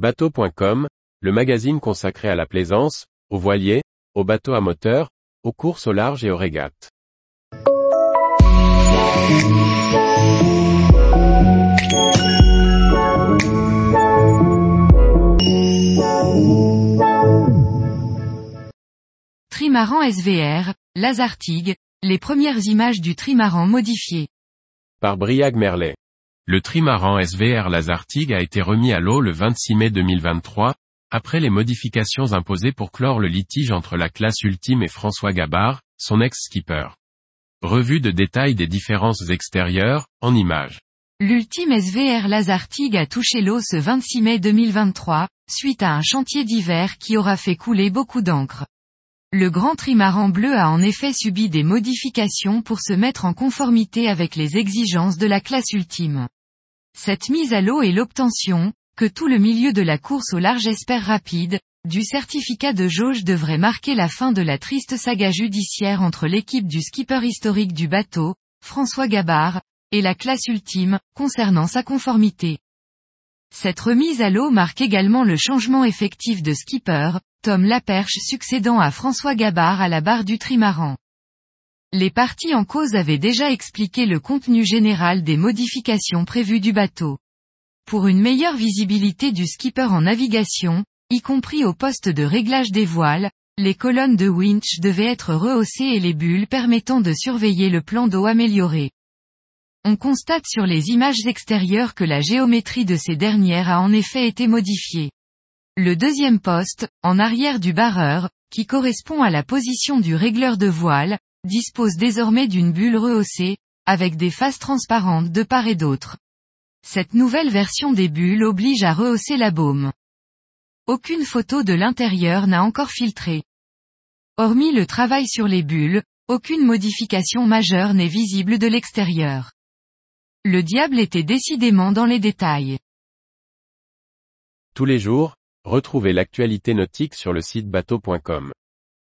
Bateau.com, le magazine consacré à la plaisance, aux voiliers, aux bateaux à moteur, aux courses au large et aux régates. Trimaran SVR, Lazartigue, les premières images du trimaran modifié. Par Briag Merlet. Le trimaran SVR Lazartigue a été remis à l'eau le 26 mai 2023, après les modifications imposées pour clore le litige entre la classe ultime et François Gabard, son ex-skipper. Revue de détail des différences extérieures, en images. L'ultime SVR Lazartigue a touché l'eau ce 26 mai 2023, suite à un chantier d'hiver qui aura fait couler beaucoup d'encre. Le grand trimaran bleu a en effet subi des modifications pour se mettre en conformité avec les exigences de la classe ultime. Cette mise à l'eau et l'obtention, que tout le milieu de la course au large espère rapide, du certificat de jauge devrait marquer la fin de la triste saga judiciaire entre l'équipe du skipper historique du bateau, François Gabard, et la classe ultime, concernant sa conformité. Cette remise à l'eau marque également le changement effectif de skipper, Tom Laperche succédant à François Gabard à la barre du trimaran. Les parties en cause avaient déjà expliqué le contenu général des modifications prévues du bateau. Pour une meilleure visibilité du skipper en navigation, y compris au poste de réglage des voiles, les colonnes de winch devaient être rehaussées et les bulles permettant de surveiller le plan d'eau amélioré. On constate sur les images extérieures que la géométrie de ces dernières a en effet été modifiée. Le deuxième poste, en arrière du barreur, qui correspond à la position du régleur de voile, dispose désormais d'une bulle rehaussée, avec des faces transparentes de part et d'autre. Cette nouvelle version des bulles oblige à rehausser la baume. Aucune photo de l'intérieur n'a encore filtré. Hormis le travail sur les bulles, aucune modification majeure n'est visible de l'extérieur. Le diable était décidément dans les détails. Tous les jours, Retrouvez l'actualité nautique sur le site bateau.com.